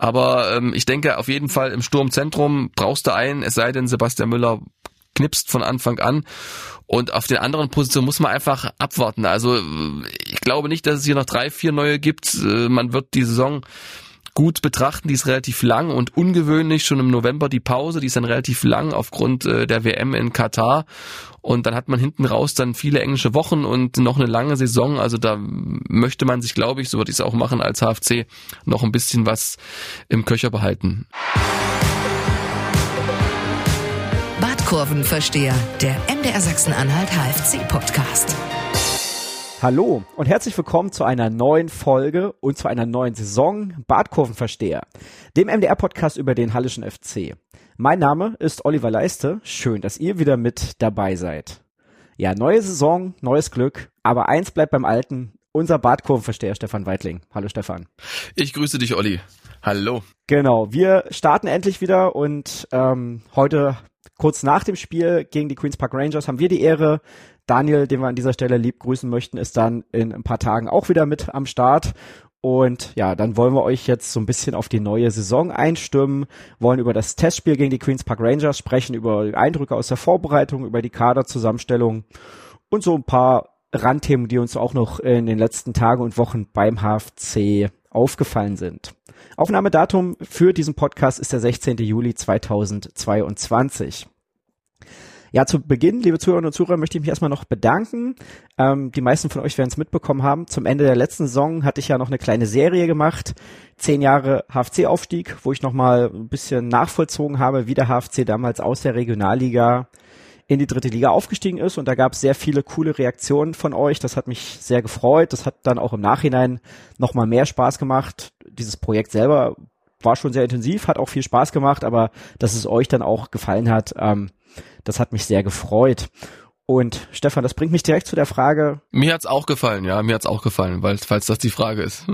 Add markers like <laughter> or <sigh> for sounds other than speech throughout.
Aber ähm, ich denke auf jeden Fall im Sturmzentrum brauchst du einen, es sei denn Sebastian Müller knipst von Anfang an. Und auf den anderen Positionen muss man einfach abwarten. Also ich glaube nicht, dass es hier noch drei, vier neue gibt. Äh, man wird die Saison gut betrachten. Die ist relativ lang und ungewöhnlich. Schon im November die Pause, die ist dann relativ lang aufgrund äh, der WM in Katar. Und dann hat man hinten raus dann viele englische Wochen und noch eine lange Saison. Also da möchte man sich, glaube ich, so würde ich es auch machen als HFC, noch ein bisschen was im Köcher behalten. Kurvenversteher, der MDR Sachsen-Anhalt HFC Podcast. Hallo und herzlich willkommen zu einer neuen Folge und zu einer neuen Saison Badkurvenversteher, dem MDR-Podcast über den Hallischen FC. Mein Name ist Oliver Leiste. Schön, dass ihr wieder mit dabei seid. Ja, neue Saison, neues Glück, aber eins bleibt beim Alten. Unser Badkurvenversteher Stefan Weitling. Hallo Stefan. Ich grüße dich, Olli. Hallo. Genau, wir starten endlich wieder und ähm, heute kurz nach dem Spiel gegen die Queens Park Rangers haben wir die Ehre. Daniel, den wir an dieser Stelle lieb grüßen möchten, ist dann in ein paar Tagen auch wieder mit am Start. Und ja, dann wollen wir euch jetzt so ein bisschen auf die neue Saison einstimmen, wollen über das Testspiel gegen die Queens Park Rangers sprechen, über Eindrücke aus der Vorbereitung, über die Kaderzusammenstellung und so ein paar Randthemen, die uns auch noch in den letzten Tagen und Wochen beim HFC aufgefallen sind. Aufnahmedatum für diesen Podcast ist der 16. Juli 2022. Ja, zu Beginn, liebe Zuhörerinnen und Zuhörer, möchte ich mich erstmal noch bedanken. Ähm, die meisten von euch werden es mitbekommen haben. Zum Ende der letzten Saison hatte ich ja noch eine kleine Serie gemacht. Zehn Jahre HFC-Aufstieg, wo ich nochmal ein bisschen nachvollzogen habe, wie der HFC damals aus der Regionalliga in die dritte Liga aufgestiegen ist und da gab es sehr viele coole Reaktionen von euch. Das hat mich sehr gefreut. Das hat dann auch im Nachhinein nochmal mehr Spaß gemacht. Dieses Projekt selber war schon sehr intensiv, hat auch viel Spaß gemacht, aber dass es euch dann auch gefallen hat, ähm, das hat mich sehr gefreut. Und Stefan, das bringt mich direkt zu der Frage. Mir hat's auch gefallen, ja, mir hat's auch gefallen, weil falls das die Frage ist.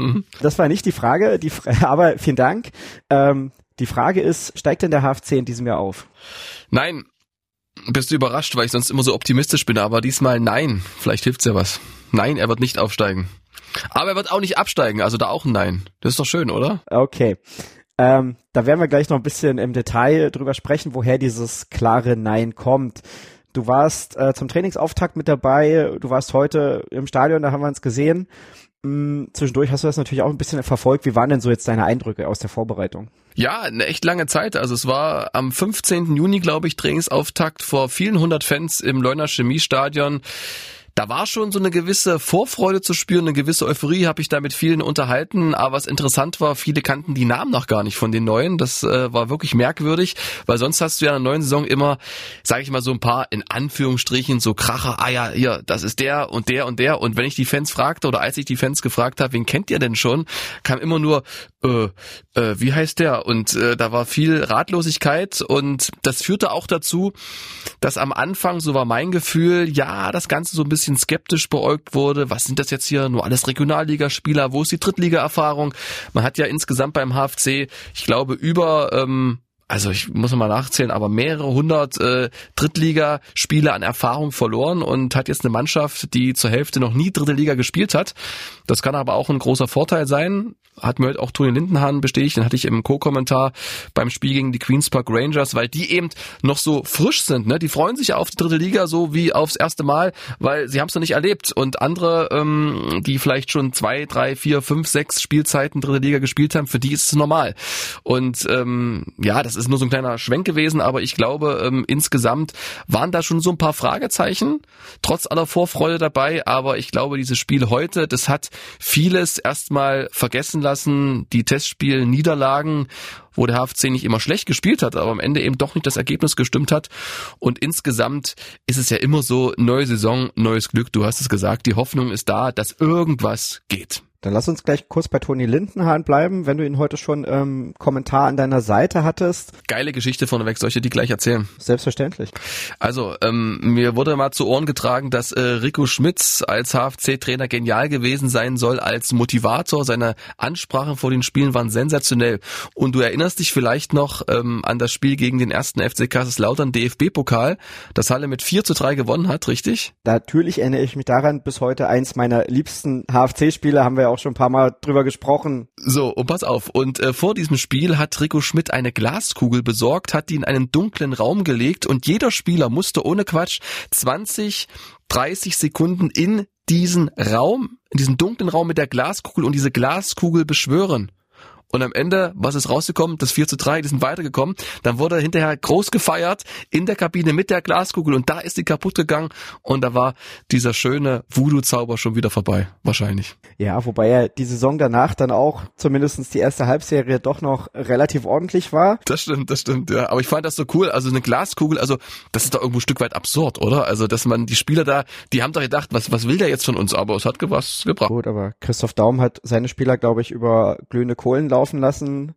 das war nicht die Frage, die, <laughs> aber vielen Dank. Ähm, die Frage ist, steigt denn der HFC in diesem Jahr auf? Nein, bist du überrascht, weil ich sonst immer so optimistisch bin, aber diesmal nein. Vielleicht hilft's ja was. Nein, er wird nicht aufsteigen. Aber er wird auch nicht absteigen, also da auch ein Nein. Das ist doch schön, oder? Okay. Ähm, da werden wir gleich noch ein bisschen im Detail drüber sprechen, woher dieses klare Nein kommt. Du warst äh, zum Trainingsauftakt mit dabei, du warst heute im Stadion, da haben wir uns gesehen. Hm, zwischendurch hast du das natürlich auch ein bisschen verfolgt. Wie waren denn so jetzt deine Eindrücke aus der Vorbereitung? Ja, eine echt lange Zeit. Also es war am 15. Juni, glaube ich, Trainingsauftakt vor vielen hundert Fans im Leuner Chemiestadion da war schon so eine gewisse Vorfreude zu spüren, eine gewisse Euphorie, habe ich da mit vielen unterhalten. Aber was interessant war, viele kannten die Namen noch gar nicht von den Neuen. Das äh, war wirklich merkwürdig, weil sonst hast du ja in der neuen Saison immer, sage ich mal, so ein paar in Anführungsstrichen so Kracher, ah ja, hier, das ist der und der und der. Und wenn ich die Fans fragte oder als ich die Fans gefragt habe, wen kennt ihr denn schon, kam immer nur, äh, äh, wie heißt der? Und äh, da war viel Ratlosigkeit und das führte auch dazu, dass am Anfang, so war mein Gefühl, ja, das Ganze so ein bisschen skeptisch beäugt wurde. Was sind das jetzt hier? Nur alles Regionalligaspieler? Wo ist die Drittliga-Erfahrung? Man hat ja insgesamt beim HFC, ich glaube, über ähm, also ich muss mal nachzählen, aber mehrere hundert äh, Drittligaspiele an Erfahrung verloren und hat jetzt eine Mannschaft, die zur Hälfte noch nie dritte Liga gespielt hat. Das kann aber auch ein großer Vorteil sein hat mir heute auch Toni Lindenhahn bestätigt, den hatte ich im Co-Kommentar beim Spiel gegen die Queens Park Rangers, weil die eben noch so frisch sind. Ne? Die freuen sich auf die dritte Liga so wie aufs erste Mal, weil sie haben es noch nicht erlebt. Und andere, ähm, die vielleicht schon zwei, drei, vier, fünf, sechs Spielzeiten dritte Liga gespielt haben, für die ist es normal. Und ähm, ja, das ist nur so ein kleiner Schwenk gewesen, aber ich glaube, ähm, insgesamt waren da schon so ein paar Fragezeichen, trotz aller Vorfreude dabei. Aber ich glaube, dieses Spiel heute, das hat vieles erstmal vergessen lassen, die Testspiel-Niederlagen, wo der HFC nicht immer schlecht gespielt hat, aber am Ende eben doch nicht das Ergebnis gestimmt hat. Und insgesamt ist es ja immer so, neue Saison, neues Glück. Du hast es gesagt, die Hoffnung ist da, dass irgendwas geht. Dann lass uns gleich kurz bei Toni Lindenhahn bleiben, wenn du ihn heute schon ähm, Kommentar an deiner Seite hattest. Geile Geschichte vorneweg, soll ich dir die gleich erzählen? Selbstverständlich. Also, ähm, mir wurde mal zu Ohren getragen, dass äh, Rico Schmitz als HFC-Trainer genial gewesen sein soll als Motivator. Seine Ansprachen vor den Spielen waren sensationell. Und du erinnerst dich vielleicht noch ähm, an das Spiel gegen den ersten FC Kaiserslautern DFB-Pokal, das Halle mit 4 zu 3 gewonnen hat, richtig? Natürlich erinnere ich mich daran, bis heute eins meiner liebsten HFC-Spiele haben wir ja auch auch schon ein paar Mal drüber gesprochen. So, und pass auf. Und äh, vor diesem Spiel hat Rico Schmidt eine Glaskugel besorgt, hat die in einen dunklen Raum gelegt und jeder Spieler musste ohne Quatsch 20, 30 Sekunden in diesen Raum, in diesen dunklen Raum mit der Glaskugel und diese Glaskugel beschwören. Und am Ende, was ist rausgekommen? Das 4 zu 3, die sind weitergekommen. Dann wurde hinterher groß gefeiert in der Kabine mit der Glaskugel und da ist die kaputt gegangen und da war dieser schöne Voodoo-Zauber schon wieder vorbei, wahrscheinlich. Ja, wobei ja die Saison danach dann auch zumindestens die erste Halbserie doch noch relativ ordentlich war. Das stimmt, das stimmt, ja. Aber ich fand das so cool. Also eine Glaskugel, also das ist doch irgendwo ein Stück weit absurd, oder? Also, dass man die Spieler da, die haben doch gedacht, was, was will der jetzt von uns? Aber es hat was gebracht. Gut, aber Christoph Daum hat seine Spieler, glaube ich, über glühende Kohlen laufen lassen.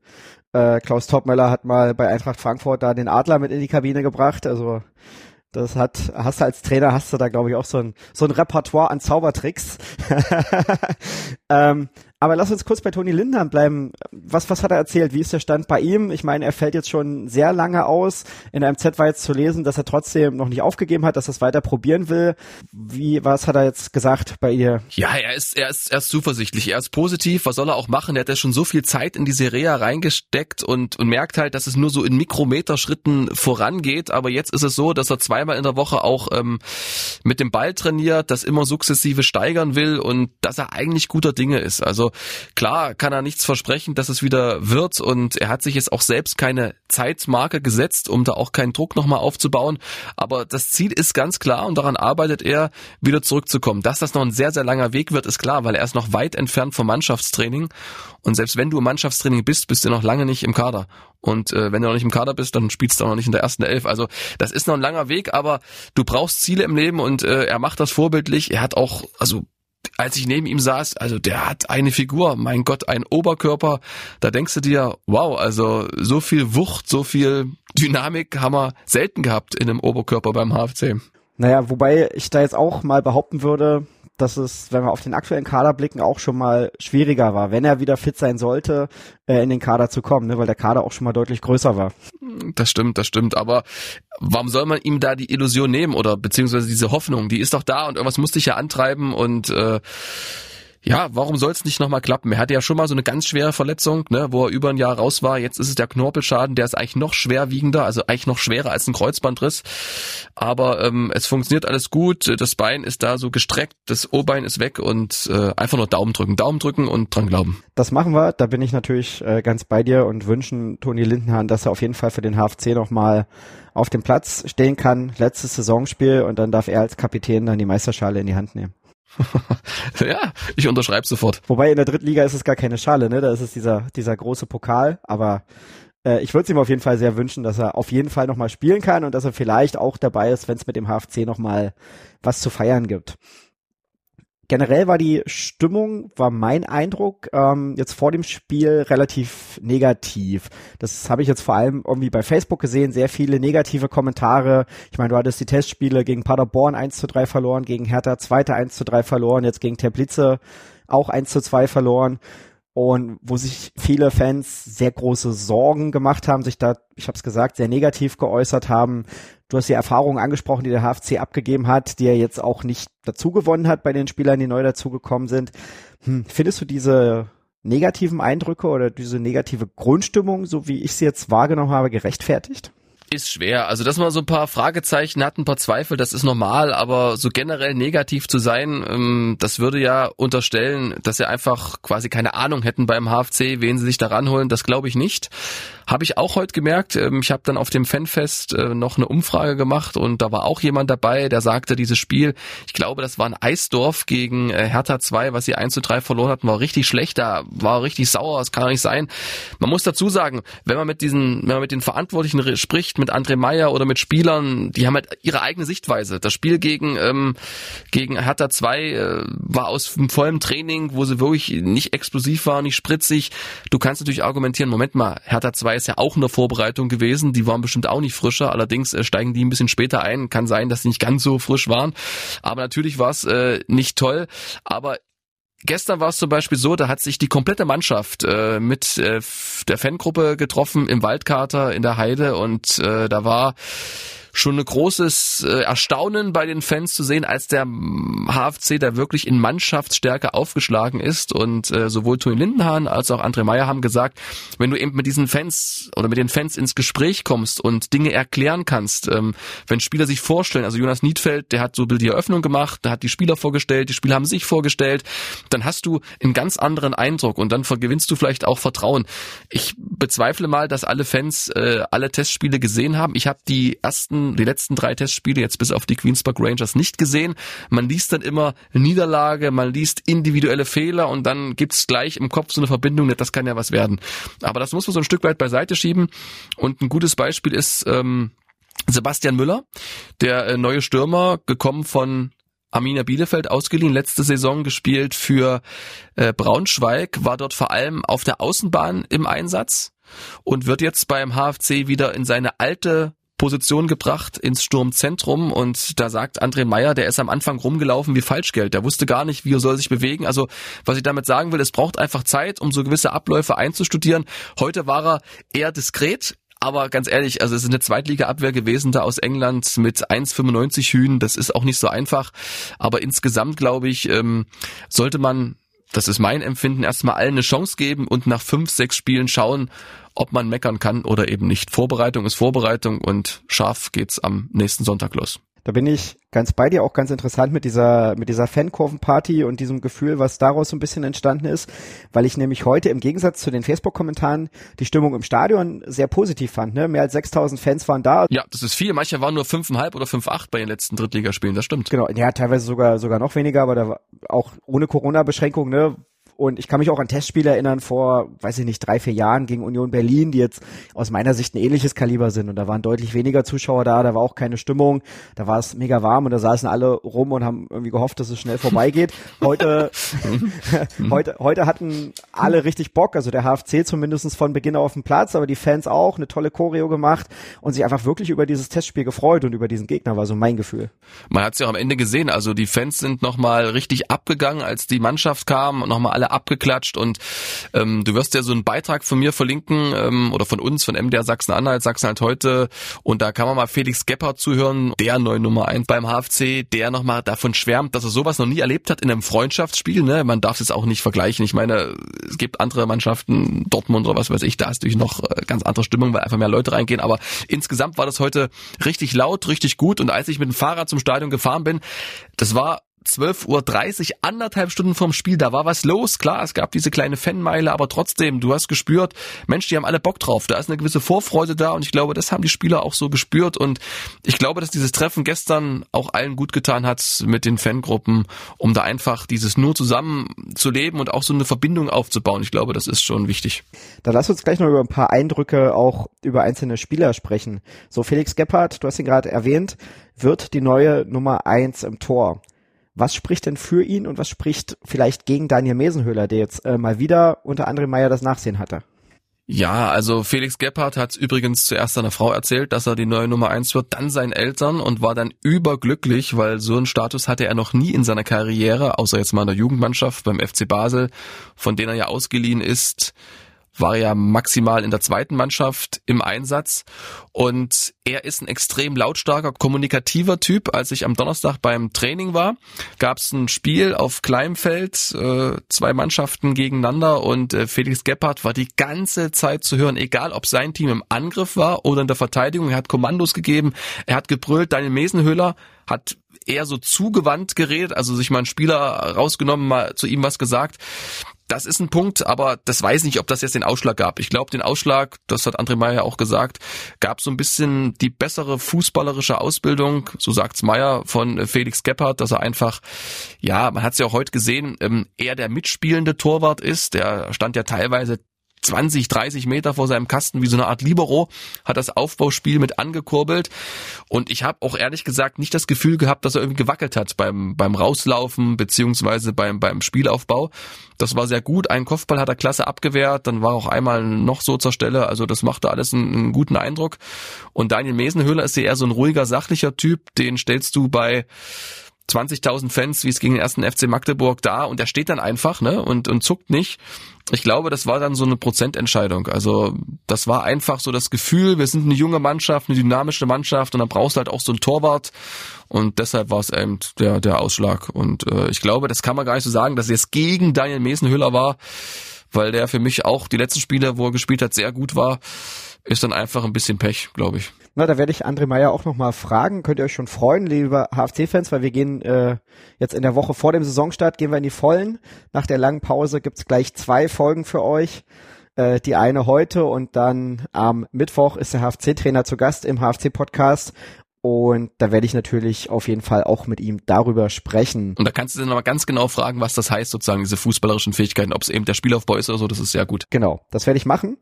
Äh, Klaus Topmöller hat mal bei Eintracht Frankfurt da den Adler mit in die Kabine gebracht. Also das hat, hast du als Trainer, hast du da glaube ich auch so ein, so ein Repertoire an Zaubertricks. <laughs> ähm, aber lass uns kurz bei Toni Lindner bleiben. Was, was hat er erzählt? Wie ist der Stand bei ihm? Ich meine, er fällt jetzt schon sehr lange aus. In der MZ war jetzt zu lesen, dass er trotzdem noch nicht aufgegeben hat, dass er es weiter probieren will. Wie, was hat er jetzt gesagt bei ihr? Ja, er ist, er ist, er ist zuversichtlich. Er ist positiv. Was soll er auch machen? Er hat ja schon so viel Zeit in die Serie reingesteckt und, und merkt halt, dass es nur so in Mikrometerschritten vorangeht. Aber jetzt ist es so, dass er zweimal in der Woche auch ähm, mit dem Ball trainiert, das immer sukzessive steigern will und dass er eigentlich guter Dinge ist. Also klar kann er nichts versprechen, dass es wieder wird und er hat sich jetzt auch selbst keine Zeitmarke gesetzt, um da auch keinen Druck nochmal aufzubauen. Aber das Ziel ist ganz klar und daran arbeitet er, wieder zurückzukommen. Dass das noch ein sehr, sehr langer Weg wird, ist klar, weil er ist noch weit entfernt vom Mannschaftstraining. Und selbst wenn du im Mannschaftstraining bist, bist du noch lange nicht im Kader. Und äh, wenn du noch nicht im Kader bist, dann spielst du auch noch nicht in der ersten Elf. Also das ist noch ein langer Weg, aber du brauchst Ziele im Leben und äh, er macht das vorbildlich. Er hat auch, also als ich neben ihm saß, also der hat eine Figur, mein Gott, ein Oberkörper, da denkst du dir, wow, also so viel Wucht, so viel Dynamik haben wir selten gehabt in einem Oberkörper beim HFC. Naja, wobei ich da jetzt auch mal behaupten würde, dass es, wenn wir auf den aktuellen Kader blicken, auch schon mal schwieriger war, wenn er wieder fit sein sollte, äh, in den Kader zu kommen, ne, weil der Kader auch schon mal deutlich größer war. Das stimmt, das stimmt. Aber warum soll man ihm da die Illusion nehmen oder beziehungsweise diese Hoffnung? Die ist doch da und irgendwas muss dich ja antreiben und äh, ja, warum soll es nicht nochmal klappen? Er hatte ja schon mal so eine ganz schwere Verletzung, ne, wo er über ein Jahr raus war. Jetzt ist es der Knorpelschaden, der ist eigentlich noch schwerwiegender, also eigentlich noch schwerer als ein Kreuzbandriss. Aber ähm, es funktioniert alles gut. Das Bein ist da so gestreckt, das O-Bein ist weg und äh, einfach nur Daumen drücken, Daumen drücken und dran glauben. Das machen wir. Da bin ich natürlich äh, ganz bei dir und wünschen Toni Lindenhahn, dass er auf jeden Fall für den HFC nochmal auf dem Platz stehen kann. Letztes Saisonspiel und dann darf er als Kapitän dann die Meisterschale in die Hand nehmen. <laughs> ja, ich unterschreibe sofort. Wobei in der dritten Liga ist es gar keine Schale, ne? Da ist es dieser, dieser große Pokal, aber äh, ich würde es ihm auf jeden Fall sehr wünschen, dass er auf jeden Fall nochmal spielen kann und dass er vielleicht auch dabei ist, wenn es mit dem HFC nochmal was zu feiern gibt generell war die Stimmung, war mein Eindruck, ähm, jetzt vor dem Spiel relativ negativ. Das habe ich jetzt vor allem irgendwie bei Facebook gesehen, sehr viele negative Kommentare. Ich meine, du hattest die Testspiele gegen Paderborn 1 zu 3 verloren, gegen Hertha zweite 1 zu 3 verloren, jetzt gegen Teplice auch 1 zu 2 verloren und wo sich viele Fans sehr große Sorgen gemacht haben, sich da, ich habe es gesagt, sehr negativ geäußert haben. Du hast die Erfahrungen angesprochen, die der HFC abgegeben hat, die er jetzt auch nicht dazu gewonnen hat bei den Spielern, die neu dazugekommen sind. Hm, findest du diese negativen Eindrücke oder diese negative Grundstimmung, so wie ich sie jetzt wahrgenommen habe, gerechtfertigt? Ist schwer. Also, dass man so ein paar Fragezeichen hat, ein paar Zweifel, das ist normal, aber so generell negativ zu sein, ähm, das würde ja unterstellen, dass sie einfach quasi keine Ahnung hätten beim HFC, wen sie sich da ranholen. Das glaube ich nicht. Habe ich auch heute gemerkt. Ähm, ich habe dann auf dem Fanfest äh, noch eine Umfrage gemacht und da war auch jemand dabei, der sagte, dieses Spiel, ich glaube, das war ein Eisdorf gegen äh, Hertha 2, was sie 1 zu 3 verloren hatten, war richtig schlecht, da war richtig sauer, das kann nicht sein. Man muss dazu sagen, wenn man mit diesen, wenn man mit den Verantwortlichen spricht, mit André Meyer oder mit Spielern, die haben halt ihre eigene Sichtweise. Das Spiel gegen, ähm, gegen Hertha 2 äh, war aus vollem Training, wo sie wirklich nicht explosiv war, nicht spritzig. Du kannst natürlich argumentieren, Moment mal, Hertha 2 ist ja auch in der Vorbereitung gewesen. Die waren bestimmt auch nicht frischer. Allerdings äh, steigen die ein bisschen später ein. Kann sein, dass sie nicht ganz so frisch waren. Aber natürlich war es äh, nicht toll. Aber Gestern war es zum Beispiel so, da hat sich die komplette Mannschaft äh, mit äh, der Fangruppe getroffen im Waldkater in der Heide und äh, da war schon ein großes äh, Erstaunen bei den Fans zu sehen, als der HFC da wirklich in Mannschaftsstärke aufgeschlagen ist und äh, sowohl Toni Lindenhahn als auch André Meyer haben gesagt, wenn du eben mit diesen Fans oder mit den Fans ins Gespräch kommst und Dinge erklären kannst, ähm, wenn Spieler sich vorstellen, also Jonas Niedfeld, der hat so die Eröffnung gemacht, der hat die Spieler vorgestellt, die Spieler haben sich vorgestellt, dann hast du einen ganz anderen Eindruck und dann gewinnst du vielleicht auch Vertrauen. Ich bezweifle mal, dass alle Fans äh, alle Testspiele gesehen haben. Ich habe die ersten, die letzten drei Testspiele jetzt bis auf die Queens Park Rangers nicht gesehen. Man liest dann immer Niederlage, man liest individuelle Fehler und dann gibt's gleich im Kopf so eine Verbindung, das kann ja was werden. Aber das muss man so ein Stück weit beiseite schieben. Und ein gutes Beispiel ist ähm, Sebastian Müller, der äh, neue Stürmer, gekommen von Arminia Bielefeld ausgeliehen, letzte Saison gespielt für äh, Braunschweig, war dort vor allem auf der Außenbahn im Einsatz und wird jetzt beim HFC wieder in seine alte Position gebracht ins Sturmzentrum und da sagt André Meyer, der ist am Anfang rumgelaufen wie Falschgeld. Der wusste gar nicht, wie er soll sich bewegen. Also was ich damit sagen will, es braucht einfach Zeit, um so gewisse Abläufe einzustudieren. Heute war er eher diskret, aber ganz ehrlich, also es ist eine Zweitliga-Abwehr gewesen da aus England mit 1,95 Hühen. Das ist auch nicht so einfach. Aber insgesamt, glaube ich, ähm, sollte man das ist mein Empfinden, erstmal allen eine Chance geben und nach fünf, sechs Spielen schauen, ob man meckern kann oder eben nicht. Vorbereitung ist Vorbereitung und scharf geht's am nächsten Sonntag los. Da bin ich ganz bei dir, auch ganz interessant mit dieser, mit dieser Fankurvenparty und diesem Gefühl, was daraus so ein bisschen entstanden ist, weil ich nämlich heute im Gegensatz zu den Facebook-Kommentaren die Stimmung im Stadion sehr positiv fand. Ne? Mehr als 6000 Fans waren da. Ja, das ist viel. Manche waren nur 5,5 oder 5,8 bei den letzten Drittligaspielen, das stimmt. Genau, ja, teilweise sogar, sogar noch weniger, aber da war auch ohne Corona-Beschränkung, ne, und ich kann mich auch an Testspiele erinnern vor, weiß ich nicht, drei, vier Jahren gegen Union Berlin, die jetzt aus meiner Sicht ein ähnliches Kaliber sind. Und da waren deutlich weniger Zuschauer da, da war auch keine Stimmung, da war es mega warm und da saßen alle rum und haben irgendwie gehofft, dass es schnell vorbeigeht. <laughs> Heute, heute, heute hatten alle richtig Bock, also der HFC zumindest von Beginn auf dem Platz, aber die Fans auch, eine tolle Choreo gemacht und sich einfach wirklich über dieses Testspiel gefreut und über diesen Gegner, war so mein Gefühl. Man hat es ja auch am Ende gesehen, also die Fans sind nochmal richtig abgegangen, als die Mannschaft kam und nochmal alle abgeklatscht und ähm, du wirst ja so einen Beitrag von mir verlinken ähm, oder von uns, von MDR Sachsen-Anhalt, Sachsen-Anhalt heute und da kann man mal Felix Gebhardt zuhören, der neue Nummer eins beim HFC, der nochmal davon schwärmt, dass er sowas noch nie erlebt hat in einem Freundschaftsspiel. Ne? Man darf es auch nicht vergleichen. Ich meine, es gibt andere Mannschaften, Dortmund oder was weiß ich, da ist natürlich noch äh, ganz andere Stimmung, weil einfach mehr Leute reingehen, aber insgesamt war das heute richtig laut, richtig gut und als ich mit dem Fahrrad zum Stadion gefahren bin, das war 12.30 Uhr, anderthalb Stunden vorm Spiel, da war was los. Klar, es gab diese kleine Fanmeile, aber trotzdem, du hast gespürt, Mensch, die haben alle Bock drauf. Da ist eine gewisse Vorfreude da und ich glaube, das haben die Spieler auch so gespürt und ich glaube, dass dieses Treffen gestern auch allen gut getan hat mit den Fangruppen, um da einfach dieses nur zusammen zu leben und auch so eine Verbindung aufzubauen. Ich glaube, das ist schon wichtig. Da lass uns gleich noch über ein paar Eindrücke auch über einzelne Spieler sprechen. So Felix Gebhardt, du hast ihn gerade erwähnt, wird die neue Nummer eins im Tor. Was spricht denn für ihn und was spricht vielleicht gegen Daniel Mesenhöhler, der jetzt äh, mal wieder unter anderem Meyer das Nachsehen hatte? Ja, also Felix Gebhardt hat übrigens zuerst seiner Frau erzählt, dass er die neue Nummer eins wird, dann seinen Eltern und war dann überglücklich, weil so einen Status hatte er noch nie in seiner Karriere, außer jetzt mal in der Jugendmannschaft beim FC Basel, von denen er ja ausgeliehen ist war ja maximal in der zweiten Mannschaft im Einsatz und er ist ein extrem lautstarker, kommunikativer Typ. Als ich am Donnerstag beim Training war, gab es ein Spiel auf Kleinfeld, äh, zwei Mannschaften gegeneinander und äh, Felix Gebhardt war die ganze Zeit zu hören, egal ob sein Team im Angriff war oder in der Verteidigung. Er hat Kommandos gegeben, er hat gebrüllt, Daniel Mesenhöhler hat eher so zugewandt geredet, also sich mal einen Spieler rausgenommen, mal zu ihm was gesagt das ist ein Punkt, aber das weiß ich nicht, ob das jetzt den Ausschlag gab. Ich glaube, den Ausschlag, das hat André Meyer auch gesagt, gab so ein bisschen die bessere fußballerische Ausbildung, so sagt's Meyer, von Felix Gebhardt, dass er einfach, ja, man hat es ja auch heute gesehen, ähm, er der mitspielende Torwart ist. Der stand ja teilweise 20, 30 Meter vor seinem Kasten wie so eine Art Libero, hat das Aufbauspiel mit angekurbelt und ich habe auch ehrlich gesagt nicht das Gefühl gehabt, dass er irgendwie gewackelt hat beim beim Rauslaufen beziehungsweise beim beim Spielaufbau. Das war sehr gut. Ein Kopfball hat er klasse abgewehrt, dann war auch einmal noch so zur Stelle, also das machte alles einen, einen guten Eindruck. Und Daniel Mesenhöhler ist ja eher so ein ruhiger, sachlicher Typ, den stellst du bei 20.000 Fans, wie es gegen den ersten FC Magdeburg da und der steht dann einfach, ne, und, und zuckt nicht. Ich glaube, das war dann so eine Prozententscheidung. Also, das war einfach so das Gefühl, wir sind eine junge Mannschaft, eine dynamische Mannschaft und dann brauchst du halt auch so einen Torwart und deshalb war es eben der, der Ausschlag. Und äh, ich glaube, das kann man gar nicht so sagen, dass es jetzt gegen Daniel Mesenhüller war, weil der für mich auch die letzten Spiele, wo er gespielt hat, sehr gut war ist dann einfach ein bisschen Pech, glaube ich. Na, da werde ich André Meyer auch nochmal fragen. Könnt ihr euch schon freuen, liebe HFC-Fans, weil wir gehen äh, jetzt in der Woche vor dem Saisonstart, gehen wir in die Vollen. Nach der langen Pause gibt's gleich zwei Folgen für euch. Äh, die eine heute und dann am Mittwoch ist der HFC-Trainer zu Gast im HFC-Podcast. Und da werde ich natürlich auf jeden Fall auch mit ihm darüber sprechen. Und da kannst du dann aber ganz genau fragen, was das heißt, sozusagen, diese fußballerischen Fähigkeiten, ob es eben der Spielaufbau ist oder so, das ist sehr gut. Genau, das werde ich machen.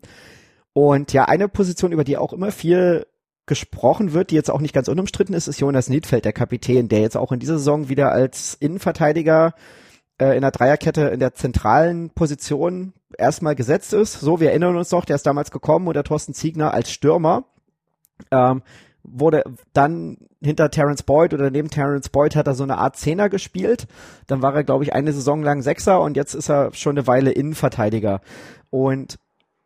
Und ja, eine Position, über die auch immer viel gesprochen wird, die jetzt auch nicht ganz unumstritten ist, ist Jonas Niedfeld, der Kapitän, der jetzt auch in dieser Saison wieder als Innenverteidiger äh, in der Dreierkette in der zentralen Position erstmal gesetzt ist. So, wir erinnern uns doch, der ist damals gekommen unter Thorsten Ziegner als Stürmer. Ähm, wurde dann hinter Terence Boyd oder neben Terence Boyd hat er so eine Art Zehner gespielt. Dann war er, glaube ich, eine Saison lang Sechser und jetzt ist er schon eine Weile Innenverteidiger. Und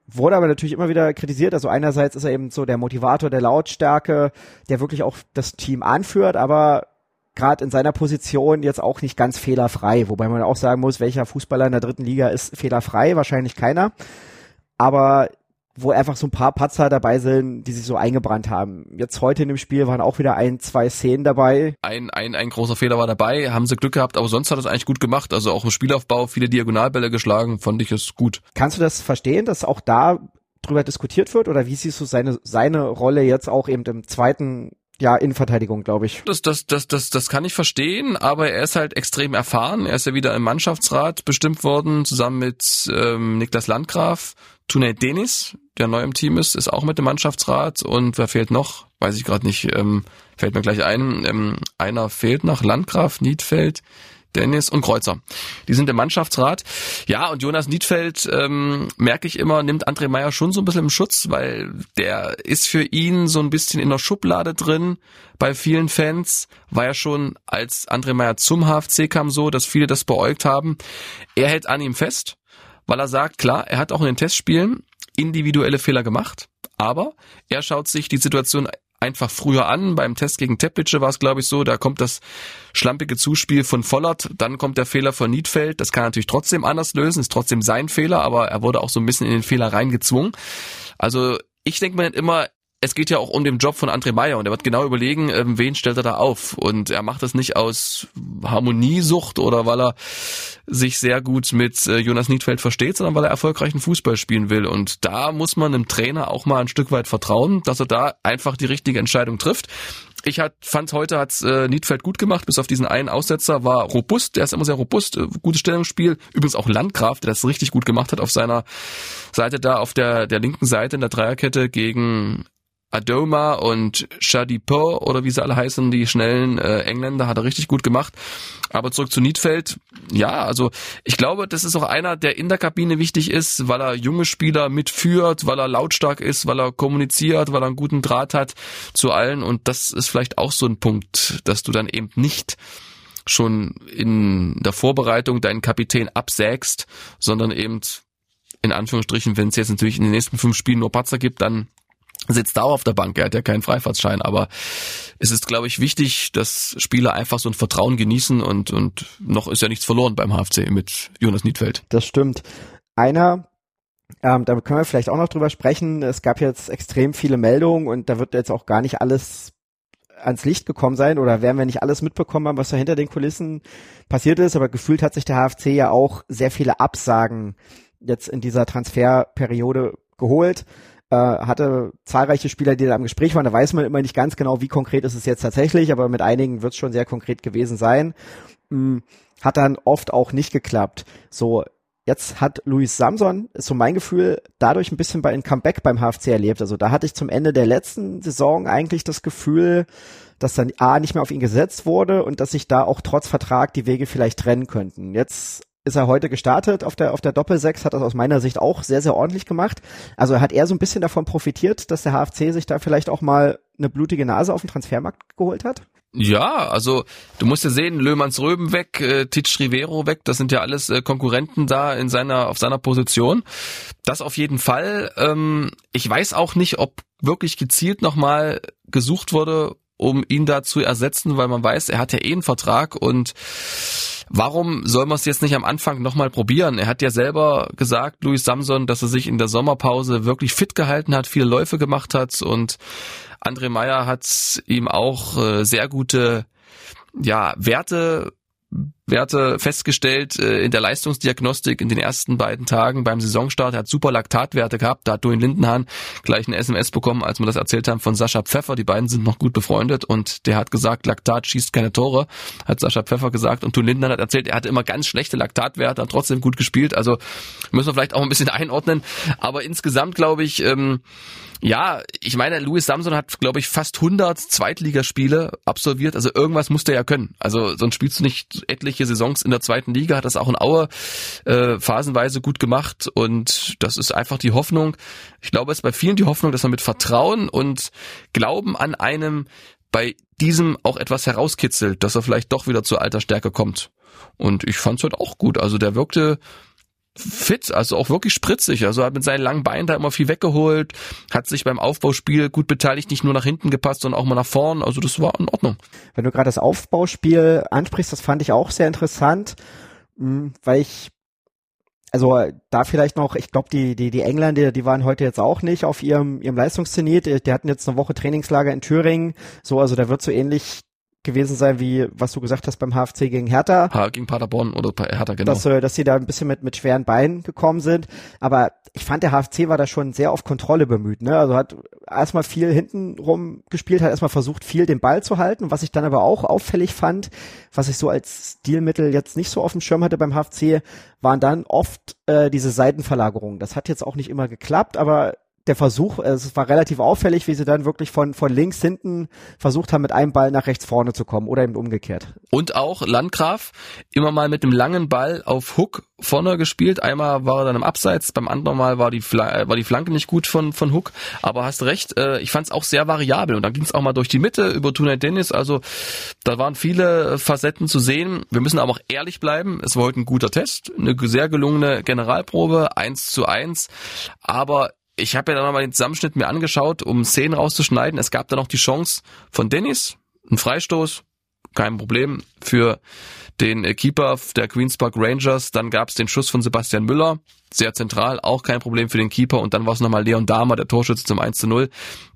wurde aber natürlich immer wieder kritisiert. Also einerseits ist er eben so der Motivator der Lautstärke, der wirklich auch das Team anführt, aber gerade in seiner Position jetzt auch nicht ganz fehlerfrei. Wobei man auch sagen muss, welcher Fußballer in der dritten Liga ist fehlerfrei? Wahrscheinlich keiner. Aber wo einfach so ein paar Patzer dabei sind, die sich so eingebrannt haben. Jetzt heute in dem Spiel waren auch wieder ein, zwei Szenen dabei. Ein, ein, ein großer Fehler war dabei, haben sie Glück gehabt, aber sonst hat es eigentlich gut gemacht. Also auch im Spielaufbau, viele Diagonalbälle geschlagen, fand ich es gut. Kannst du das verstehen, dass auch da drüber diskutiert wird oder wie siehst du seine, seine Rolle jetzt auch eben im zweiten ja, Innenverteidigung, glaube ich. Das, das, das, das, das kann ich verstehen, aber er ist halt extrem erfahren. Er ist ja wieder im Mannschaftsrat bestimmt worden, zusammen mit ähm, Niklas Landgraf. Tunay Denis, der neu im Team ist, ist auch mit dem Mannschaftsrat. Und wer fehlt noch? Weiß ich gerade nicht. Ähm, fällt mir gleich ein. Ähm, einer fehlt noch, Landgraf, Niedfeld, Dennis und Kreuzer. Die sind im Mannschaftsrat. Ja, und Jonas Niedfeld, ähm, merke ich immer, nimmt André Meyer schon so ein bisschen im Schutz, weil der ist für ihn so ein bisschen in der Schublade drin bei vielen Fans. War ja schon, als André Meyer zum HFC kam so, dass viele das beäugt haben. Er hält an ihm fest, weil er sagt, klar, er hat auch in den Testspielen individuelle Fehler gemacht, aber er schaut sich die Situation einfach früher an. Beim Test gegen Teplice war es, glaube ich, so, da kommt das schlampige Zuspiel von Vollert, dann kommt der Fehler von Niedfeld. Das kann er natürlich trotzdem anders lösen, ist trotzdem sein Fehler, aber er wurde auch so ein bisschen in den Fehler reingezwungen. Also ich denke mir immer, es geht ja auch um den Job von André Meyer und er wird genau überlegen, ähm, wen stellt er da auf. Und er macht das nicht aus Harmoniesucht oder weil er sich sehr gut mit äh, Jonas Niedfeld versteht, sondern weil er erfolgreichen Fußball spielen will. Und da muss man einem Trainer auch mal ein Stück weit vertrauen, dass er da einfach die richtige Entscheidung trifft. Ich hat, fand heute hat's äh, Niedfeld gut gemacht, bis auf diesen einen Aussetzer, war robust, der ist immer sehr robust, äh, gutes Stellungsspiel. Übrigens auch Landgraf, der das richtig gut gemacht hat auf seiner Seite da auf der, der linken Seite in der Dreierkette gegen Adoma und Shadipo oder wie sie alle heißen, die schnellen äh, Engländer, hat er richtig gut gemacht. Aber zurück zu Niedfeld, ja, also ich glaube, das ist auch einer, der in der Kabine wichtig ist, weil er junge Spieler mitführt, weil er lautstark ist, weil er kommuniziert, weil er einen guten Draht hat zu allen und das ist vielleicht auch so ein Punkt, dass du dann eben nicht schon in der Vorbereitung deinen Kapitän absägst, sondern eben in Anführungsstrichen, wenn es jetzt natürlich in den nächsten fünf Spielen nur Patzer gibt, dann sitzt da auf der Bank, er hat ja keinen Freifahrtschein, aber es ist, glaube ich, wichtig, dass Spieler einfach so ein Vertrauen genießen und, und noch ist ja nichts verloren beim HFC mit Jonas Niedfeld. Das stimmt. Einer, ähm, da können wir vielleicht auch noch drüber sprechen, es gab jetzt extrem viele Meldungen und da wird jetzt auch gar nicht alles ans Licht gekommen sein oder werden wir nicht alles mitbekommen haben, was da hinter den Kulissen passiert ist, aber gefühlt hat sich der HFC ja auch sehr viele Absagen jetzt in dieser Transferperiode geholt äh, hatte zahlreiche Spieler, die da im Gespräch waren. Da weiß man immer nicht ganz genau, wie konkret ist es jetzt tatsächlich, aber mit einigen wird es schon sehr konkret gewesen sein. Hm, hat dann oft auch nicht geklappt. So, jetzt hat Luis Samson, ist so mein Gefühl, dadurch ein bisschen bei ein Comeback beim HFC erlebt. Also da hatte ich zum Ende der letzten Saison eigentlich das Gefühl, dass dann A nicht mehr auf ihn gesetzt wurde und dass sich da auch trotz Vertrag die Wege vielleicht trennen könnten. Jetzt ist er heute gestartet auf der, auf der Doppelsechs, hat das aus meiner Sicht auch sehr, sehr ordentlich gemacht. Also hat er so ein bisschen davon profitiert, dass der HFC sich da vielleicht auch mal eine blutige Nase auf dem Transfermarkt geholt hat? Ja, also du musst ja sehen, Löhmanns Röben weg, äh, Titsch Rivero weg, das sind ja alles äh, Konkurrenten da in seiner auf seiner Position. Das auf jeden Fall. Ähm, ich weiß auch nicht, ob wirklich gezielt nochmal gesucht wurde, um ihn da zu ersetzen, weil man weiß, er hat ja eh einen Vertrag und Warum soll man es jetzt nicht am Anfang nochmal probieren? Er hat ja selber gesagt, Luis Samson, dass er sich in der Sommerpause wirklich fit gehalten hat, viele Läufe gemacht hat und André Meyer hat ihm auch äh, sehr gute ja, Werte Werte festgestellt äh, in der Leistungsdiagnostik in den ersten beiden Tagen beim Saisonstart. Er hat super Laktatwerte gehabt. Da hat Duin Lindenhahn gleich eine SMS bekommen, als wir das erzählt haben von Sascha Pfeffer. Die beiden sind noch gut befreundet und der hat gesagt, Laktat schießt keine Tore, hat Sascha Pfeffer gesagt. Und Duin Lindenhahn hat erzählt, er hatte immer ganz schlechte Laktatwerte, hat trotzdem gut gespielt. Also müssen wir vielleicht auch ein bisschen <laughs> einordnen. Aber insgesamt glaube ich, ähm, ja, ich meine, Louis Samson hat, glaube ich, fast 100 Zweitligaspiele absolviert. Also irgendwas muss der ja können. Also sonst spielst du nicht etliche Saisons in der zweiten Liga. Hat das auch in Aue äh, phasenweise gut gemacht. Und das ist einfach die Hoffnung. Ich glaube, es ist bei vielen die Hoffnung, dass man mit Vertrauen und Glauben an einem bei diesem auch etwas herauskitzelt, dass er vielleicht doch wieder zur alter Stärke kommt. Und ich fand es heute auch gut. Also der wirkte fit, also auch wirklich spritzig. Also hat mit seinen langen Beinen da immer viel weggeholt, hat sich beim Aufbauspiel gut beteiligt, nicht nur nach hinten gepasst, sondern auch mal nach vorn. Also das war in Ordnung. Wenn du gerade das Aufbauspiel ansprichst, das fand ich auch sehr interessant, hm, weil ich also da vielleicht noch, ich glaube, die, die, die Engländer, die waren heute jetzt auch nicht auf ihrem, ihrem Leistungszenit. Die hatten jetzt eine Woche Trainingslager in Thüringen. So, also da wird so ähnlich gewesen sein, wie was du gesagt hast beim HFC gegen Hertha. Ha, gegen Paderborn oder Hertha, genau. Dass, äh, dass sie da ein bisschen mit, mit schweren Beinen gekommen sind. Aber ich fand, der HFC war da schon sehr auf Kontrolle bemüht. Ne? Also hat erstmal viel hinten rum gespielt, hat erstmal versucht, viel den Ball zu halten. Was ich dann aber auch auffällig fand, was ich so als Stilmittel jetzt nicht so auf dem Schirm hatte beim HFC, waren dann oft äh, diese Seitenverlagerungen. Das hat jetzt auch nicht immer geklappt, aber der Versuch, äh, es war relativ auffällig, wie sie dann wirklich von, von links hinten versucht haben, mit einem Ball nach rechts vorne zu kommen oder eben umgekehrt. Und auch Landgraf immer mal mit einem langen Ball auf Hook vorne gespielt. Einmal war er dann im Abseits, beim anderen Mal war die, Fla war die Flanke nicht gut von, von Hook. Aber hast recht, äh, ich fand es auch sehr variabel. Und dann ging es auch mal durch die Mitte über Tunay Dennis. Also da waren viele Facetten zu sehen. Wir müssen aber auch ehrlich bleiben. Es war heute ein guter Test, eine sehr gelungene Generalprobe, eins zu eins. Aber ich habe ja dann nochmal den Zusammenschnitt mir angeschaut, um Szenen rauszuschneiden. Es gab dann noch die Chance von Dennis, ein Freistoß, kein Problem für den Keeper der Queens Park Rangers. Dann gab es den Schuss von Sebastian Müller, sehr zentral, auch kein Problem für den Keeper. Und dann war es nochmal Leon Dahmer, der Torschütze zum 1 zu 0,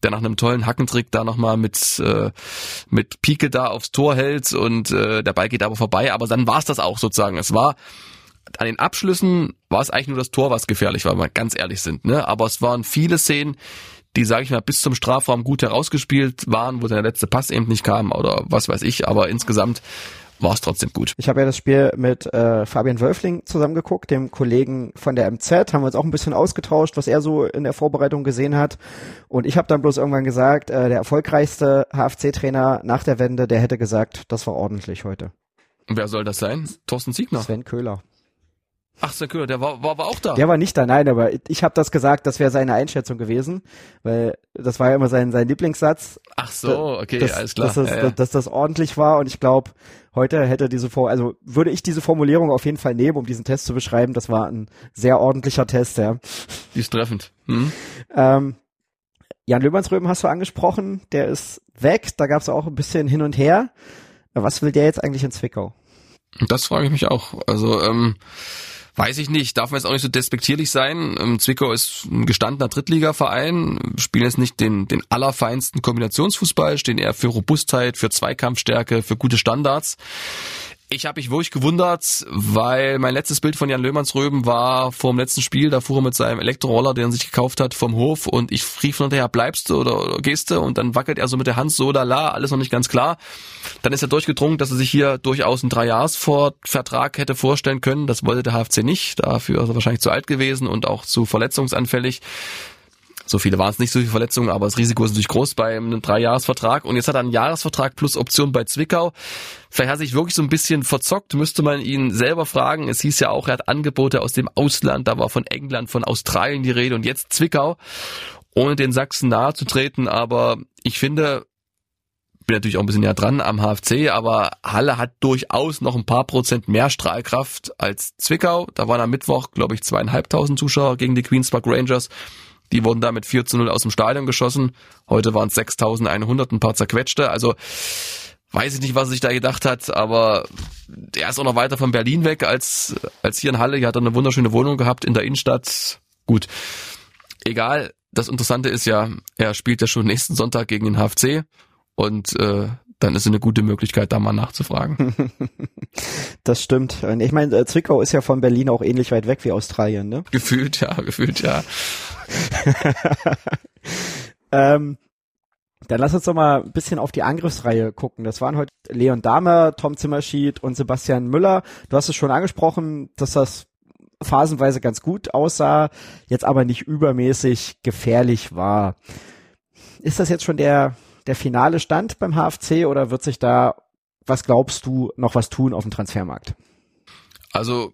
der nach einem tollen Hackentrick da nochmal mit, äh, mit Pike da aufs Tor hält und äh, der Ball geht aber vorbei. Aber dann war es das auch sozusagen. Es war an den Abschlüssen war es eigentlich nur das Tor, was gefährlich war, wenn wir ganz ehrlich sind. Ne? Aber es waren viele Szenen, die, sage ich mal, bis zum Strafraum gut herausgespielt waren, wo der letzte Pass eben nicht kam oder was weiß ich. Aber insgesamt war es trotzdem gut. Ich habe ja das Spiel mit äh, Fabian Wölfling zusammengeguckt, dem Kollegen von der MZ, haben wir uns auch ein bisschen ausgetauscht, was er so in der Vorbereitung gesehen hat. Und ich habe dann bloß irgendwann gesagt, äh, der erfolgreichste HFC-Trainer nach der Wende, der hätte gesagt, das war ordentlich heute. Wer soll das sein? Thorsten Siegner? Sven Köhler. Ach, Köhler, der war, war aber auch da. Der war nicht da, nein, aber ich habe das gesagt, das wäre seine Einschätzung gewesen, weil das war ja immer sein, sein Lieblingssatz. Ach so, okay, dass, alles klar. Dass das, ja, ja. dass das ordentlich war und ich glaube, heute hätte diese Vor also würde ich diese Formulierung auf jeden Fall nehmen, um diesen Test zu beschreiben. Das war ein sehr ordentlicher Test, ja. Die ist treffend. Hm? Ähm, Jan Löhmannsröben hast du angesprochen, der ist weg, da gab es auch ein bisschen hin und her. Was will der jetzt eigentlich in Zwickau? Das frage ich mich auch. Also, ähm, Weiß ich nicht, darf man jetzt auch nicht so despektierlich sein. Ähm, Zwickau ist ein gestandener Drittligaverein, spielen jetzt nicht den, den allerfeinsten Kombinationsfußball, stehen eher für Robustheit, für Zweikampfstärke, für gute Standards. Ich habe mich wirklich gewundert, weil mein letztes Bild von Jan Löhmannsröben war vor dem letzten Spiel, da fuhr er mit seinem Elektroroller, den er sich gekauft hat, vom Hof und ich rief hinterher, bleibst du oder, oder gehst du? Und dann wackelt er so mit der Hand so, da la, alles noch nicht ganz klar. Dann ist er durchgedrungen, dass er sich hier durchaus einen Dreijahresvertrag hätte vorstellen können. Das wollte der HFC nicht, dafür ist er wahrscheinlich zu alt gewesen und auch zu verletzungsanfällig. So viele waren es nicht, so viele Verletzungen, aber das Risiko ist natürlich groß bei einem Dreijahresvertrag. Und jetzt hat er einen Jahresvertrag plus Option bei Zwickau. Vielleicht hat er sich wirklich so ein bisschen verzockt, müsste man ihn selber fragen. Es hieß ja auch, er hat Angebote aus dem Ausland, da war von England, von Australien die Rede und jetzt Zwickau. ohne den Sachsen nahe zu treten, aber ich finde, bin natürlich auch ein bisschen näher dran am HFC, aber Halle hat durchaus noch ein paar Prozent mehr Strahlkraft als Zwickau. Da waren am Mittwoch, glaube ich, zweieinhalbtausend Zuschauer gegen die Queens Park Rangers. Die wurden da mit 4 zu 0 aus dem Stadion geschossen. Heute waren es 6100, ein paar zerquetschte. Also weiß ich nicht, was er sich da gedacht hat, aber er ist auch noch weiter von Berlin weg als, als hier in Halle. Hier hat er eine wunderschöne Wohnung gehabt in der Innenstadt. Gut, egal. Das Interessante ist ja, er spielt ja schon nächsten Sonntag gegen den HFC und äh, dann ist es eine gute Möglichkeit, da mal nachzufragen. <laughs> das stimmt. Ich meine, äh, Zwickau ist ja von Berlin auch ähnlich weit weg wie Australien, ne? Gefühlt, ja, gefühlt, ja. <laughs> ähm, dann lass uns doch mal ein bisschen auf die Angriffsreihe gucken. Das waren heute Leon Dahmer, Tom Zimmerschied und Sebastian Müller. Du hast es schon angesprochen, dass das phasenweise ganz gut aussah, jetzt aber nicht übermäßig gefährlich war. Ist das jetzt schon der der finale Stand beim HFC oder wird sich da, was glaubst du, noch was tun auf dem Transfermarkt? Also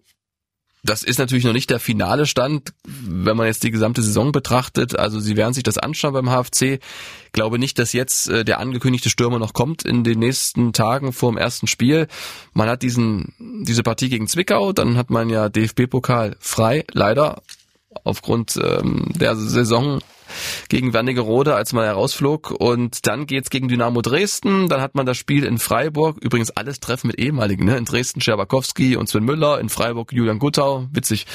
das ist natürlich noch nicht der finale Stand, wenn man jetzt die gesamte Saison betrachtet. Also sie werden sich das anschauen beim HFC. Ich glaube nicht, dass jetzt äh, der angekündigte Stürmer noch kommt in den nächsten Tagen vor dem ersten Spiel. Man hat diesen diese Partie gegen Zwickau, dann hat man ja DFB-Pokal frei, leider aufgrund ähm, der Saison gegen Wernigerode, als man herausflog. Und dann geht's gegen Dynamo Dresden. Dann hat man das Spiel in Freiburg. Übrigens alles Treffen mit ehemaligen. Ne? In Dresden Scherbakowski und Sven Müller. In Freiburg Julian Guttau. Witzig.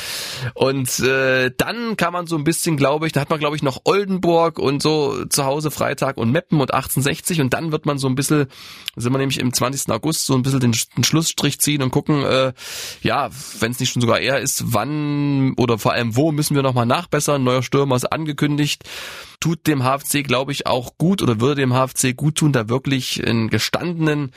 Und äh, dann kann man so ein bisschen, glaube ich, da hat man, glaube ich, noch Oldenburg und so zu Hause Freitag und Meppen und 1860. Und dann wird man so ein bisschen, sind wir nämlich im 20. August, so ein bisschen den, den Schlussstrich ziehen und gucken, äh, ja, wenn es nicht schon sogar eher ist, wann oder vor allem wo müssen wir nochmal nachbessern. Neuer Stürmer ist angekündigt tut dem HFC, glaube ich, auch gut oder würde dem HFC gut tun, da wirklich einen gestandenen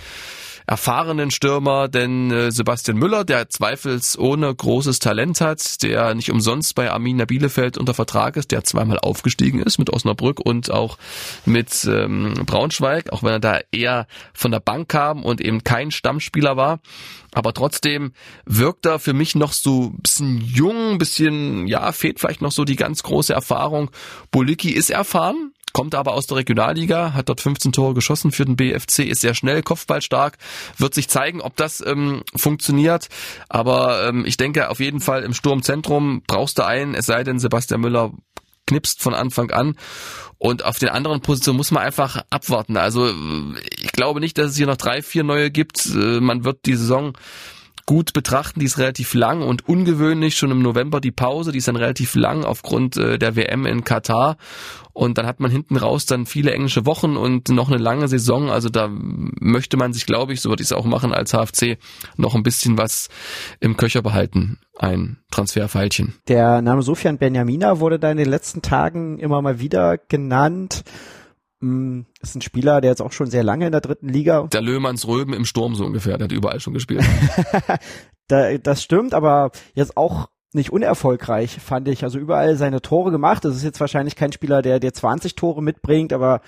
erfahrenen Stürmer, denn äh, Sebastian Müller, der zweifelsohne großes Talent hat, der nicht umsonst bei Arminia Bielefeld unter Vertrag ist, der zweimal aufgestiegen ist mit Osnabrück und auch mit ähm, Braunschweig, auch wenn er da eher von der Bank kam und eben kein Stammspieler war. Aber trotzdem wirkt er für mich noch so ein bisschen jung, ein bisschen, ja, fehlt vielleicht noch so die ganz große Erfahrung. Boliki ist erfahren, kommt aber aus der Regionalliga, hat dort 15 Tore geschossen für den BFC, ist sehr schnell, kopfballstark, wird sich zeigen, ob das ähm, funktioniert. Aber ähm, ich denke auf jeden Fall im Sturmzentrum brauchst du einen, es sei denn Sebastian Müller knipst von Anfang an. Und auf den anderen Positionen muss man einfach abwarten. Also ich glaube nicht, dass es hier noch drei, vier neue gibt. Äh, man wird die Saison gut betrachten. Die ist relativ lang und ungewöhnlich. Schon im November die Pause, die ist dann relativ lang aufgrund äh, der WM in Katar. Und dann hat man hinten raus dann viele englische Wochen und noch eine lange Saison. Also da möchte man sich, glaube ich, so würde ich es auch machen als HFC, noch ein bisschen was im Köcher behalten. Ein Transferfeilchen. Der Name Sofian Benjamina wurde da in den letzten Tagen immer mal wieder genannt. Mm, ist ein Spieler, der jetzt auch schon sehr lange in der dritten Liga. Der Löhmanns Röben im Sturm so ungefähr, der hat überall schon gespielt. <laughs> da, das stimmt, aber jetzt auch nicht unerfolgreich, fand ich. Also überall seine Tore gemacht. Das ist jetzt wahrscheinlich kein Spieler, der der 20 Tore mitbringt, aber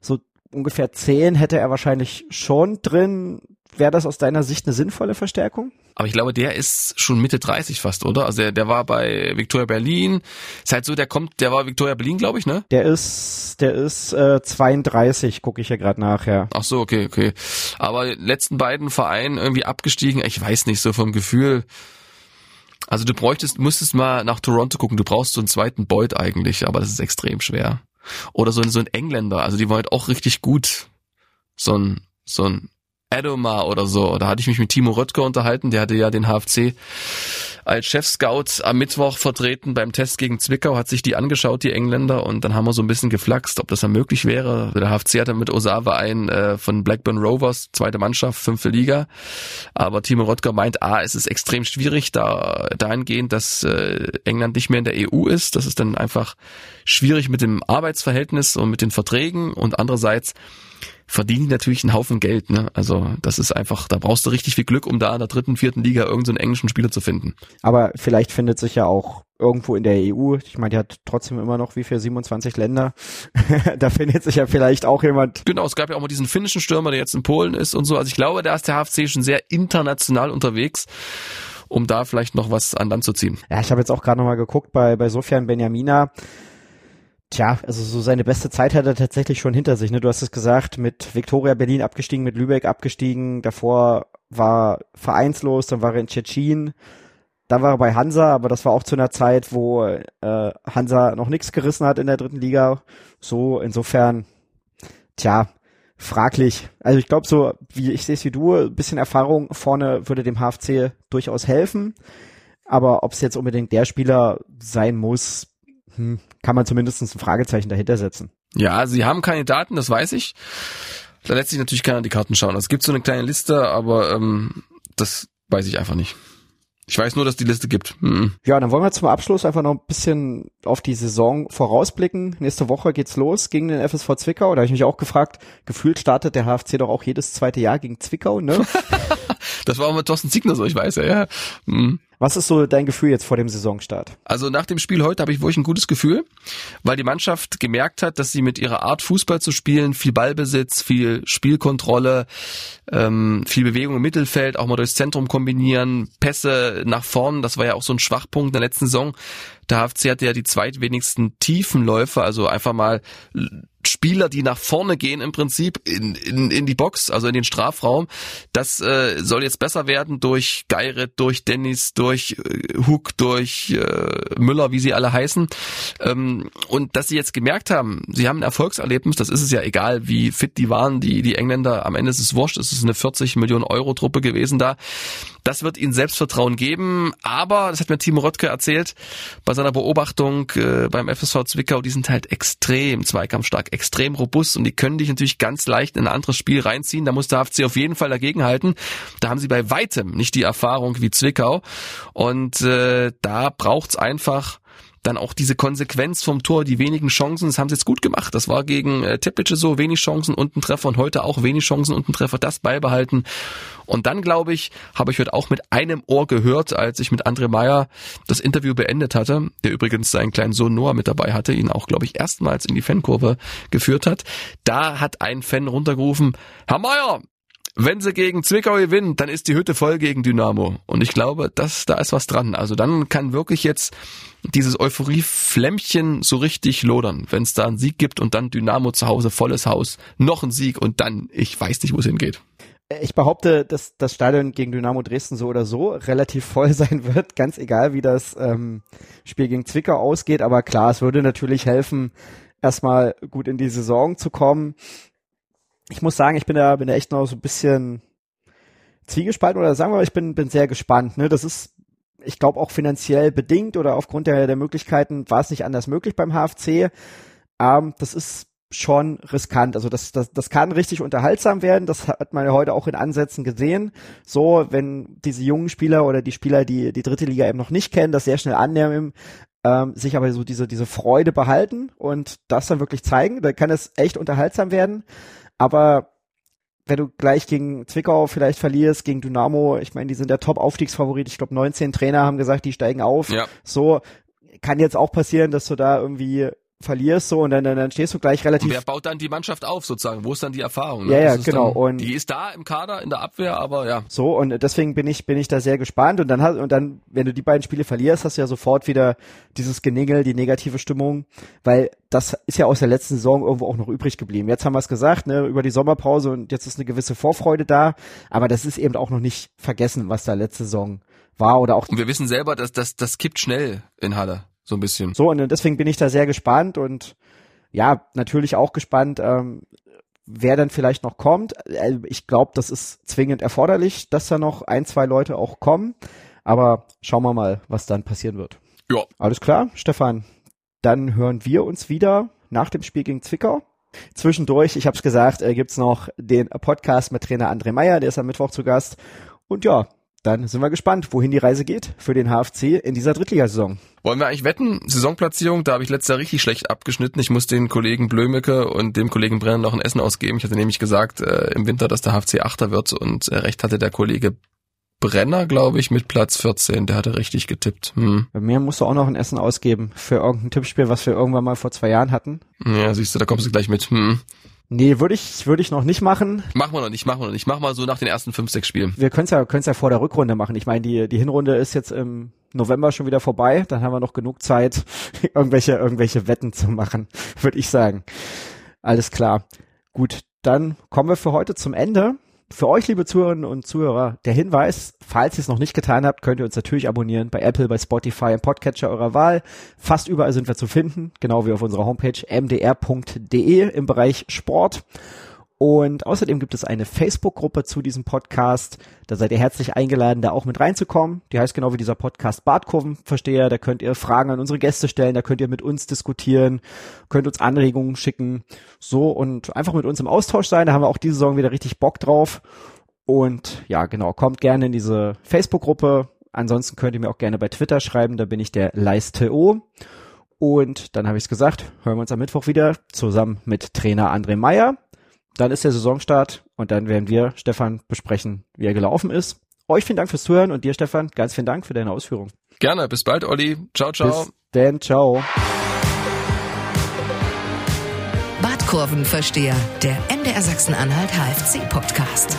so ungefähr 10 hätte er wahrscheinlich schon drin. Wäre das aus deiner Sicht eine sinnvolle Verstärkung? Aber ich glaube, der ist schon Mitte 30 fast, oder? Also der, der war bei Victoria Berlin. Ist halt so, der kommt, der war Victoria Berlin, glaube ich, ne? Der ist, der ist äh, 32, gucke ich ja gerade nachher. Ach so, okay, okay. Aber letzten beiden Vereinen irgendwie abgestiegen. Ich weiß nicht, so vom Gefühl. Also du bräuchtest, müsstest mal nach Toronto gucken. Du brauchst so einen zweiten Beut eigentlich, aber das ist extrem schwer. Oder so ein, so ein Engländer. Also die waren halt auch richtig gut. So ein, so ein Adomar oder so. Da hatte ich mich mit Timo Röttger unterhalten, der hatte ja den HFC als Chef-Scout am Mittwoch vertreten beim Test gegen Zwickau, hat sich die angeschaut, die Engländer, und dann haben wir so ein bisschen geflaxt, ob das dann möglich wäre. Der HFC hatte mit Osawa einen äh, von Blackburn Rovers, zweite Mannschaft, fünfte Liga. Aber Timo Röttger meint, A, es ist extrem schwierig, da dahingehend, dass äh, England nicht mehr in der EU ist. Das ist dann einfach schwierig mit dem Arbeitsverhältnis und mit den Verträgen und andererseits verdienen die natürlich einen Haufen Geld. Ne? Also das ist einfach, da brauchst du richtig viel Glück, um da in der dritten, vierten Liga irgendeinen so englischen Spieler zu finden. Aber vielleicht findet sich ja auch irgendwo in der EU, ich meine, die hat trotzdem immer noch wie viel 27 Länder, <laughs> da findet sich ja vielleicht auch jemand. Genau, es gab ja auch mal diesen finnischen Stürmer, der jetzt in Polen ist und so. Also ich glaube, da ist der HFC schon sehr international unterwegs um da vielleicht noch was an Land zu ziehen. Ja, ich habe jetzt auch gerade nochmal geguckt bei, bei Sofian Benjamina Tja, also so seine beste Zeit hat er tatsächlich schon hinter sich. Ne? Du hast es gesagt, mit Viktoria Berlin abgestiegen, mit Lübeck abgestiegen. Davor war vereinslos, dann war er in Tschetschen. Dann war er bei Hansa, aber das war auch zu einer Zeit, wo äh, Hansa noch nichts gerissen hat in der dritten Liga. So, insofern, tja, fraglich. Also ich glaube so, wie ich sehe es wie du, ein bisschen Erfahrung vorne würde dem HFC durchaus helfen. Aber ob es jetzt unbedingt der Spieler sein muss, hm, kann man zumindest ein Fragezeichen dahinter setzen. Ja, sie haben Kandidaten, das weiß ich. Da lässt sich natürlich keiner die Karten schauen. Es gibt so eine kleine Liste, aber ähm, das weiß ich einfach nicht. Ich weiß nur, dass die Liste gibt. Mhm. Ja, dann wollen wir zum Abschluss einfach noch ein bisschen auf die Saison vorausblicken. Nächste Woche geht's los gegen den FSV Zwickau. Da habe ich mich auch gefragt, gefühlt startet der HFC doch auch jedes zweite Jahr gegen Zwickau, ne? <laughs> das war auch mit Thorsten Ziegner so, ich weiß ja. ja. Mhm. Was ist so dein Gefühl jetzt vor dem Saisonstart? Also nach dem Spiel heute habe ich wirklich ein gutes Gefühl, weil die Mannschaft gemerkt hat, dass sie mit ihrer Art Fußball zu spielen, viel Ballbesitz, viel Spielkontrolle, ähm, viel Bewegung im Mittelfeld, auch mal durchs Zentrum kombinieren, Pässe nach vorn, das war ja auch so ein Schwachpunkt in der letzten Saison. Der HFC hatte ja die zweitwenigsten Tiefenläufe, also einfach mal Spieler, die nach vorne gehen im Prinzip in, in, in die Box, also in den Strafraum. Das äh, soll jetzt besser werden durch Geiret, durch Dennis, durch äh, Hook, durch äh, Müller, wie sie alle heißen. Ähm, und dass sie jetzt gemerkt haben, sie haben ein Erfolgserlebnis, das ist es ja egal, wie fit die waren, die, die Engländer, am Ende ist es wurscht, es ist eine 40 Millionen Euro Truppe gewesen da. Das wird ihnen Selbstvertrauen geben, aber, das hat mir Timo Röttke erzählt, bei seiner Beobachtung äh, beim FSV Zwickau, die sind halt extrem zweikampfstark, extrem robust und die können dich natürlich ganz leicht in ein anderes Spiel reinziehen. Da muss der HFC auf jeden Fall dagegenhalten. Da haben sie bei weitem nicht die Erfahrung wie Zwickau und äh, da braucht's einfach dann auch diese Konsequenz vom Tor, die wenigen Chancen, das haben sie jetzt gut gemacht. Das war gegen äh, Teplice so, wenig Chancen und ein Treffer und heute auch wenig Chancen und ein Treffer, das beibehalten. Und dann, glaube ich, habe ich heute auch mit einem Ohr gehört, als ich mit André Meyer das Interview beendet hatte, der übrigens seinen kleinen Sohn Noah mit dabei hatte, ihn auch, glaube ich, erstmals in die Fankurve geführt hat. Da hat ein Fan runtergerufen, Herr Meyer, wenn sie gegen Zwickau gewinnen, dann ist die Hütte voll gegen Dynamo. Und ich glaube, dass da ist was dran. Also dann kann wirklich jetzt dieses Euphorie-Flämmchen so richtig lodern, wenn es da einen Sieg gibt und dann Dynamo zu Hause, volles Haus, noch ein Sieg und dann, ich weiß nicht, wo es hingeht. Ich behaupte, dass das Stadion gegen Dynamo Dresden so oder so relativ voll <laughs> sein wird, ganz egal, wie das ähm, Spiel gegen Zwickau ausgeht. Aber klar, es würde natürlich helfen, erstmal gut in die Saison zu kommen ich muss sagen, ich bin da, bin da echt noch so ein bisschen zwiegespalten oder sagen wir mal, ich bin, bin sehr gespannt. Ne? Das ist, ich glaube, auch finanziell bedingt oder aufgrund der, der Möglichkeiten war es nicht anders möglich beim HFC. Ähm, das ist schon riskant. Also das, das, das kann richtig unterhaltsam werden. Das hat man ja heute auch in Ansätzen gesehen. So, wenn diese jungen Spieler oder die Spieler, die die dritte Liga eben noch nicht kennen, das sehr schnell annehmen, ähm, sich aber so diese, diese Freude behalten und das dann wirklich zeigen, dann kann es echt unterhaltsam werden. Aber wenn du gleich gegen Zwickau vielleicht verlierst, gegen Dynamo, ich meine, die sind der Top-Aufstiegsfavorit. Ich glaube, 19 Trainer haben gesagt, die steigen auf. Ja. So kann jetzt auch passieren, dass du da irgendwie verlierst so und dann, dann, dann stehst du gleich relativ. Und wer baut dann die Mannschaft auf sozusagen? Wo ist dann die Erfahrung? Ne? Ja, ja, genau. Dann, und die ist da im Kader, in der Abwehr, aber ja. So und deswegen bin ich bin ich da sehr gespannt und dann hast und dann, wenn du die beiden Spiele verlierst, hast du ja sofort wieder dieses Geningel, die negative Stimmung, weil das ist ja aus der letzten Saison irgendwo auch noch übrig geblieben. Jetzt haben wir es gesagt, ne, über die Sommerpause und jetzt ist eine gewisse Vorfreude da, aber das ist eben auch noch nicht vergessen, was da letzte Saison war oder auch. Und wir wissen selber, dass das das kippt schnell in Halle so ein bisschen. So, und deswegen bin ich da sehr gespannt und ja, natürlich auch gespannt, ähm, wer dann vielleicht noch kommt. Äh, ich glaube, das ist zwingend erforderlich, dass da noch ein, zwei Leute auch kommen. Aber schauen wir mal, was dann passieren wird. Ja. Alles klar, Stefan. Dann hören wir uns wieder nach dem Spiel gegen Zwickau. Zwischendurch, ich habe es gesagt, äh, gibt's noch den Podcast mit Trainer André Meyer, der ist am Mittwoch zu Gast. Und ja, dann sind wir gespannt, wohin die Reise geht für den HFC in dieser Drittligasaison. Wollen wir eigentlich wetten? Saisonplatzierung, da habe ich letztes Jahr richtig schlecht abgeschnitten. Ich muss den Kollegen Blömecke und dem Kollegen Brenner noch ein Essen ausgeben. Ich hatte nämlich gesagt äh, im Winter, dass der HFC Achter wird und äh, recht hatte der Kollege Brenner, glaube ich, mit Platz 14. Der hatte richtig getippt. Hm. Bei mir musst du auch noch ein Essen ausgeben für irgendein Tippspiel, was wir irgendwann mal vor zwei Jahren hatten. Ja, siehst du, da kommst du gleich mit. Hm. Nee, würde ich, würde ich noch nicht machen. Machen wir noch nicht, machen wir noch nicht. Mach mal so nach den ersten fünf, sechs Spielen. Wir können es ja, können's ja vor der Rückrunde machen. Ich meine, die, die Hinrunde ist jetzt im November schon wieder vorbei. Dann haben wir noch genug Zeit, <laughs> irgendwelche, irgendwelche Wetten zu machen, <laughs> würde ich sagen. Alles klar. Gut, dann kommen wir für heute zum Ende. Für euch, liebe Zuhörerinnen und Zuhörer, der Hinweis, falls ihr es noch nicht getan habt, könnt ihr uns natürlich abonnieren bei Apple, bei Spotify, im Podcatcher eurer Wahl. Fast überall sind wir zu finden, genau wie auf unserer Homepage mdr.de im Bereich Sport. Und außerdem gibt es eine Facebook-Gruppe zu diesem Podcast. Da seid ihr herzlich eingeladen, da auch mit reinzukommen. Die heißt genau wie dieser Podcast Bartkurvenversteher. Da könnt ihr Fragen an unsere Gäste stellen, da könnt ihr mit uns diskutieren, könnt uns Anregungen schicken. So und einfach mit uns im Austausch sein. Da haben wir auch diese Saison wieder richtig Bock drauf. Und ja, genau, kommt gerne in diese Facebook-Gruppe. Ansonsten könnt ihr mir auch gerne bei Twitter schreiben, da bin ich der Leisteo. Und dann habe ich es gesagt, hören wir uns am Mittwoch wieder zusammen mit Trainer André Meyer dann ist der Saisonstart und dann werden wir, Stefan, besprechen, wie er gelaufen ist. Euch vielen Dank fürs Zuhören und dir, Stefan, ganz vielen Dank für deine Ausführung. Gerne, bis bald, Olli. Ciao, ciao. Bis denn, ciao. Badkurvenversteher, der MDR Sachsen-Anhalt HFC-Podcast.